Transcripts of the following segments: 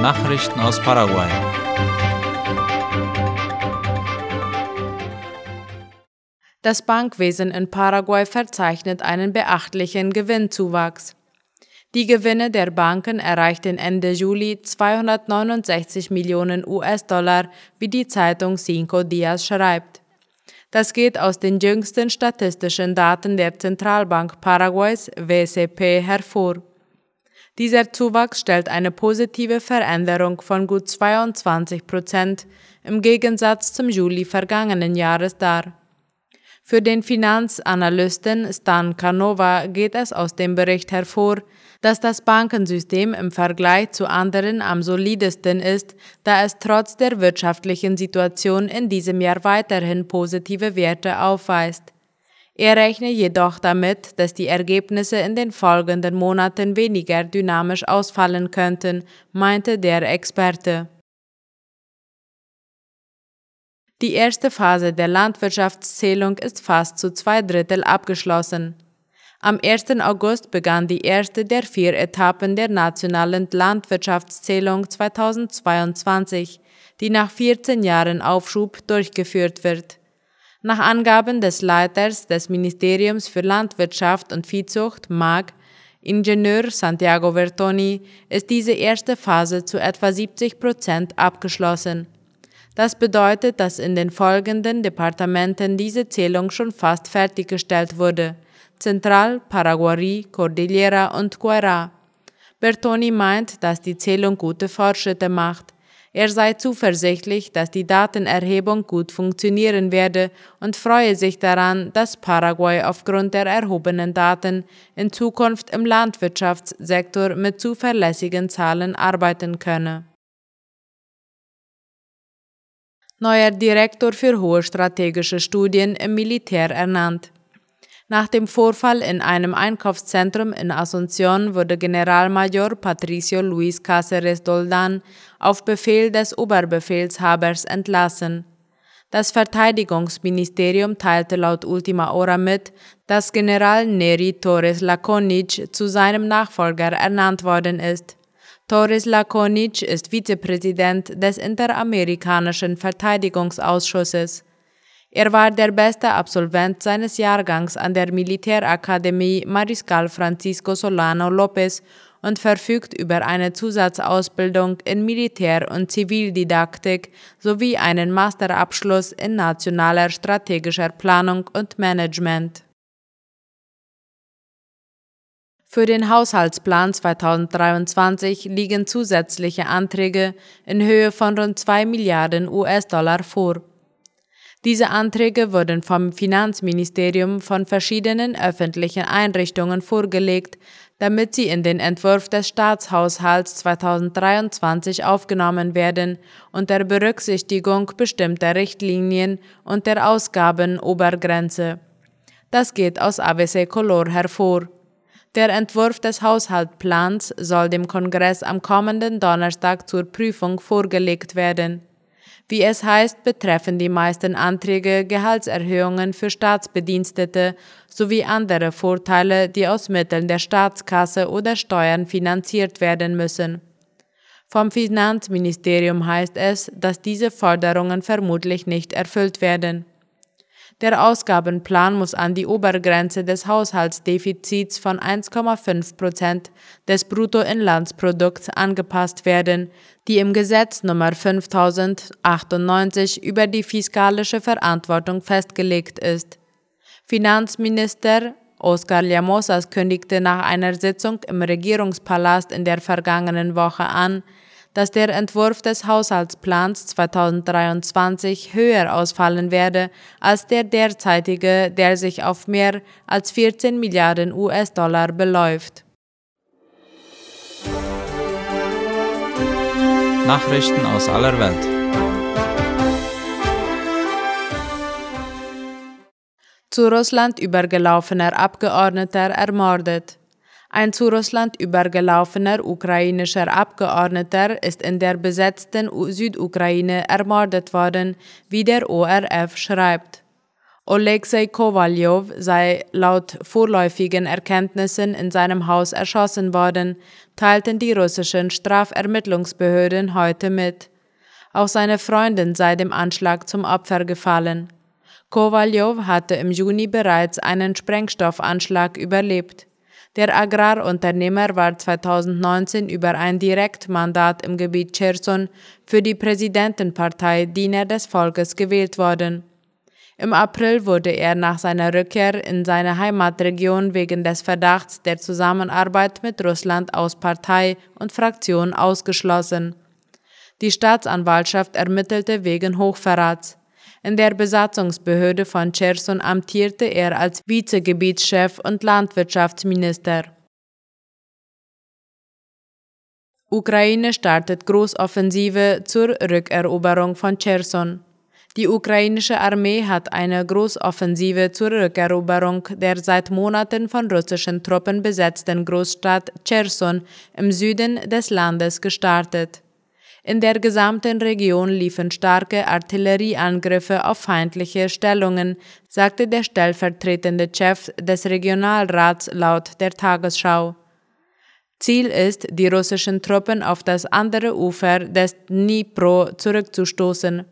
Nachrichten aus Paraguay. Das Bankwesen in Paraguay verzeichnet einen beachtlichen Gewinnzuwachs. Die Gewinne der Banken erreichten Ende Juli 269 Millionen US-Dollar, wie die Zeitung Cinco Dias schreibt. Das geht aus den jüngsten statistischen Daten der Zentralbank Paraguays WCP hervor. Dieser Zuwachs stellt eine positive Veränderung von gut 22 Prozent im Gegensatz zum Juli vergangenen Jahres dar. Für den Finanzanalysten Stan Canova geht es aus dem Bericht hervor, dass das Bankensystem im Vergleich zu anderen am solidesten ist, da es trotz der wirtschaftlichen Situation in diesem Jahr weiterhin positive Werte aufweist. Er rechne jedoch damit, dass die Ergebnisse in den folgenden Monaten weniger dynamisch ausfallen könnten, meinte der Experte. Die erste Phase der Landwirtschaftszählung ist fast zu zwei Drittel abgeschlossen. Am 1. August begann die erste der vier Etappen der nationalen Landwirtschaftszählung 2022, die nach 14 Jahren Aufschub durchgeführt wird. Nach Angaben des Leiters des Ministeriums für Landwirtschaft und Viehzucht, MAG, Ingenieur Santiago Vertoni, ist diese erste Phase zu etwa 70 Prozent abgeschlossen. Das bedeutet, dass in den folgenden Departementen diese Zählung schon fast fertiggestellt wurde – Central, Paraguay, Cordillera und Guayra. Bertoni meint, dass die Zählung gute Fortschritte macht. Er sei zuversichtlich, dass die Datenerhebung gut funktionieren werde und freue sich daran, dass Paraguay aufgrund der erhobenen Daten in Zukunft im Landwirtschaftssektor mit zuverlässigen Zahlen arbeiten könne. Neuer Direktor für hohe strategische Studien im Militär ernannt. Nach dem Vorfall in einem Einkaufszentrum in Asunción wurde Generalmajor Patricio Luis Cáceres Doldan auf Befehl des Oberbefehlshabers entlassen. Das Verteidigungsministerium teilte laut Ultima Hora mit, dass General Neri Torres Laconic zu seinem Nachfolger ernannt worden ist. Torres Laconic ist Vizepräsident des Interamerikanischen Verteidigungsausschusses. Er war der beste Absolvent seines Jahrgangs an der Militärakademie Mariscal Francisco Solano López und verfügt über eine Zusatzausbildung in Militär- und Zivildidaktik sowie einen Masterabschluss in nationaler strategischer Planung und Management. Für den Haushaltsplan 2023 liegen zusätzliche Anträge in Höhe von rund 2 Milliarden US-Dollar vor. Diese Anträge wurden vom Finanzministerium von verschiedenen öffentlichen Einrichtungen vorgelegt, damit sie in den Entwurf des Staatshaushalts 2023 aufgenommen werden, unter Berücksichtigung bestimmter Richtlinien und der Ausgabenobergrenze. Das geht aus ABC Color hervor. Der Entwurf des Haushaltsplans soll dem Kongress am kommenden Donnerstag zur Prüfung vorgelegt werden. Wie es heißt, betreffen die meisten Anträge Gehaltserhöhungen für Staatsbedienstete sowie andere Vorteile, die aus Mitteln der Staatskasse oder Steuern finanziert werden müssen. Vom Finanzministerium heißt es, dass diese Forderungen vermutlich nicht erfüllt werden. Der Ausgabenplan muss an die Obergrenze des Haushaltsdefizits von 1,5 Prozent des Bruttoinlandsprodukts angepasst werden, die im Gesetz Nummer 5098 über die fiskalische Verantwortung festgelegt ist. Finanzminister Oscar Llamosas kündigte nach einer Sitzung im Regierungspalast in der vergangenen Woche an, dass der Entwurf des Haushaltsplans 2023 höher ausfallen werde als der derzeitige, der sich auf mehr als 14 Milliarden US-Dollar beläuft. Nachrichten aus aller Welt. Zu Russland übergelaufener Abgeordneter ermordet. Ein zu Russland übergelaufener ukrainischer Abgeordneter ist in der besetzten Südukraine ermordet worden, wie der ORF schreibt. Oleksiy Kowaljow sei laut vorläufigen Erkenntnissen in seinem Haus erschossen worden, teilten die russischen Strafermittlungsbehörden heute mit. Auch seine Freundin sei dem Anschlag zum Opfer gefallen. Kowaljow hatte im Juni bereits einen Sprengstoffanschlag überlebt. Der Agrarunternehmer war 2019 über ein Direktmandat im Gebiet Cherson für die Präsidentenpartei Diener des Volkes gewählt worden. Im April wurde er nach seiner Rückkehr in seine Heimatregion wegen des Verdachts der Zusammenarbeit mit Russland aus Partei und Fraktion ausgeschlossen. Die Staatsanwaltschaft ermittelte wegen Hochverrats. In der Besatzungsbehörde von Cherson amtierte er als Vizegebietschef und Landwirtschaftsminister. Ukraine startet Großoffensive zur Rückeroberung von Cherson. Die ukrainische Armee hat eine Großoffensive zur Rückeroberung der seit Monaten von russischen Truppen besetzten Großstadt Cherson im Süden des Landes gestartet. In der gesamten Region liefen starke Artillerieangriffe auf feindliche Stellungen, sagte der stellvertretende Chef des Regionalrats laut der Tagesschau. Ziel ist, die russischen Truppen auf das andere Ufer des Dnipro zurückzustoßen.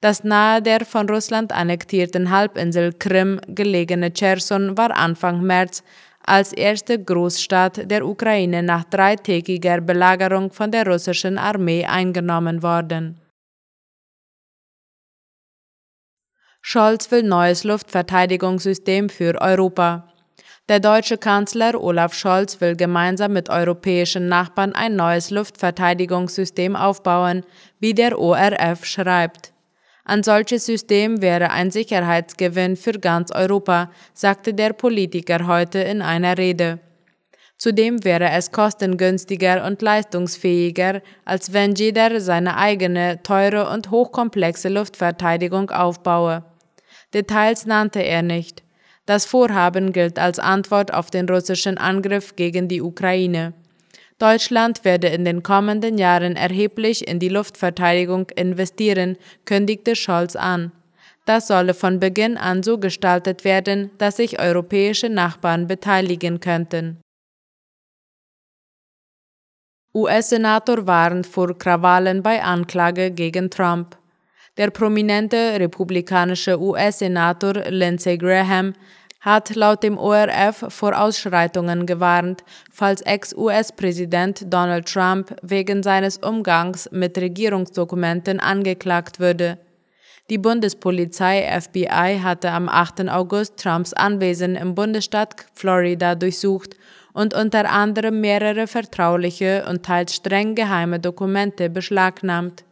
Das nahe der von Russland annektierten Halbinsel Krim gelegene Cherson war Anfang März als erste Großstadt der Ukraine nach dreitägiger Belagerung von der russischen Armee eingenommen worden. Scholz will neues Luftverteidigungssystem für Europa. Der deutsche Kanzler Olaf Scholz will gemeinsam mit europäischen Nachbarn ein neues Luftverteidigungssystem aufbauen, wie der ORF schreibt. Ein solches System wäre ein Sicherheitsgewinn für ganz Europa, sagte der Politiker heute in einer Rede. Zudem wäre es kostengünstiger und leistungsfähiger, als wenn jeder seine eigene, teure und hochkomplexe Luftverteidigung aufbaue. Details nannte er nicht. Das Vorhaben gilt als Antwort auf den russischen Angriff gegen die Ukraine. Deutschland werde in den kommenden Jahren erheblich in die Luftverteidigung investieren, kündigte Scholz an. Das solle von Beginn an so gestaltet werden, dass sich europäische Nachbarn beteiligen könnten. US-Senator warnt vor Krawallen bei Anklage gegen Trump. Der prominente republikanische US-Senator Lindsey Graham hat laut dem ORF vor Ausschreitungen gewarnt, falls Ex-US-Präsident Donald Trump wegen seines Umgangs mit Regierungsdokumenten angeklagt würde. Die Bundespolizei FBI hatte am 8. August Trumps Anwesen im Bundesstaat Florida durchsucht und unter anderem mehrere vertrauliche und teils streng geheime Dokumente beschlagnahmt.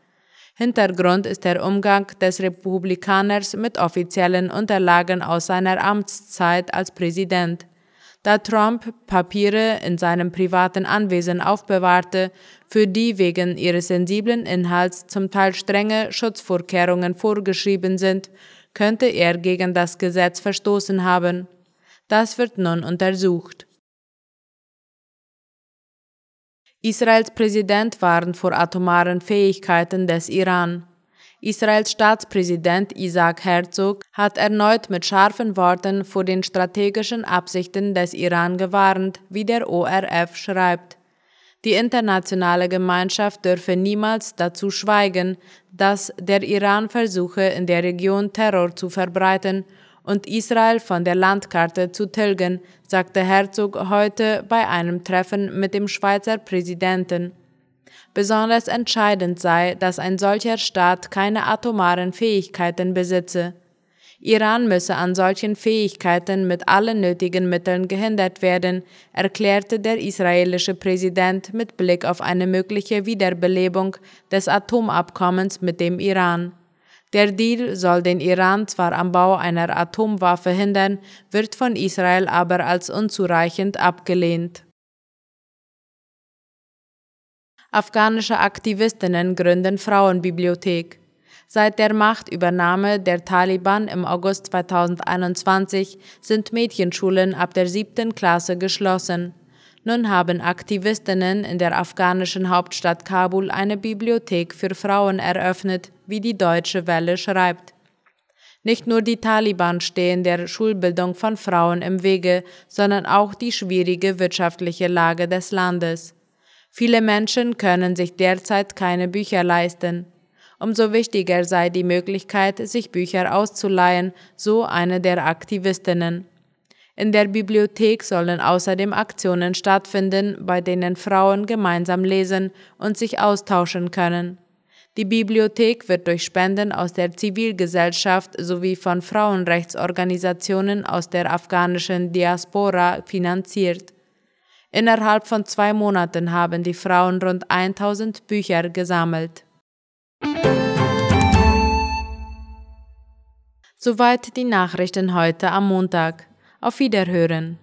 Hintergrund ist der Umgang des Republikaners mit offiziellen Unterlagen aus seiner Amtszeit als Präsident. Da Trump Papiere in seinem privaten Anwesen aufbewahrte, für die wegen ihres sensiblen Inhalts zum Teil strenge Schutzvorkehrungen vorgeschrieben sind, könnte er gegen das Gesetz verstoßen haben. Das wird nun untersucht. Israels Präsident warnt vor atomaren Fähigkeiten des Iran. Israels Staatspräsident Isaac Herzog hat erneut mit scharfen Worten vor den strategischen Absichten des Iran gewarnt, wie der ORF schreibt. Die internationale Gemeinschaft dürfe niemals dazu schweigen, dass der Iran versuche, in der Region Terror zu verbreiten und Israel von der Landkarte zu tilgen, sagte Herzog heute bei einem Treffen mit dem Schweizer Präsidenten. Besonders entscheidend sei, dass ein solcher Staat keine atomaren Fähigkeiten besitze. Iran müsse an solchen Fähigkeiten mit allen nötigen Mitteln gehindert werden, erklärte der israelische Präsident mit Blick auf eine mögliche Wiederbelebung des Atomabkommens mit dem Iran. Der Deal soll den Iran zwar am Bau einer Atomwaffe hindern, wird von Israel aber als unzureichend abgelehnt. Afghanische Aktivistinnen gründen Frauenbibliothek. Seit der Machtübernahme der Taliban im August 2021 sind Mädchenschulen ab der siebten Klasse geschlossen. Nun haben Aktivistinnen in der afghanischen Hauptstadt Kabul eine Bibliothek für Frauen eröffnet, wie die Deutsche Welle schreibt. Nicht nur die Taliban stehen der Schulbildung von Frauen im Wege, sondern auch die schwierige wirtschaftliche Lage des Landes. Viele Menschen können sich derzeit keine Bücher leisten. Umso wichtiger sei die Möglichkeit, sich Bücher auszuleihen, so eine der Aktivistinnen. In der Bibliothek sollen außerdem Aktionen stattfinden, bei denen Frauen gemeinsam lesen und sich austauschen können. Die Bibliothek wird durch Spenden aus der Zivilgesellschaft sowie von Frauenrechtsorganisationen aus der afghanischen Diaspora finanziert. Innerhalb von zwei Monaten haben die Frauen rund 1000 Bücher gesammelt. Soweit die Nachrichten heute am Montag. Auf Wiederhören.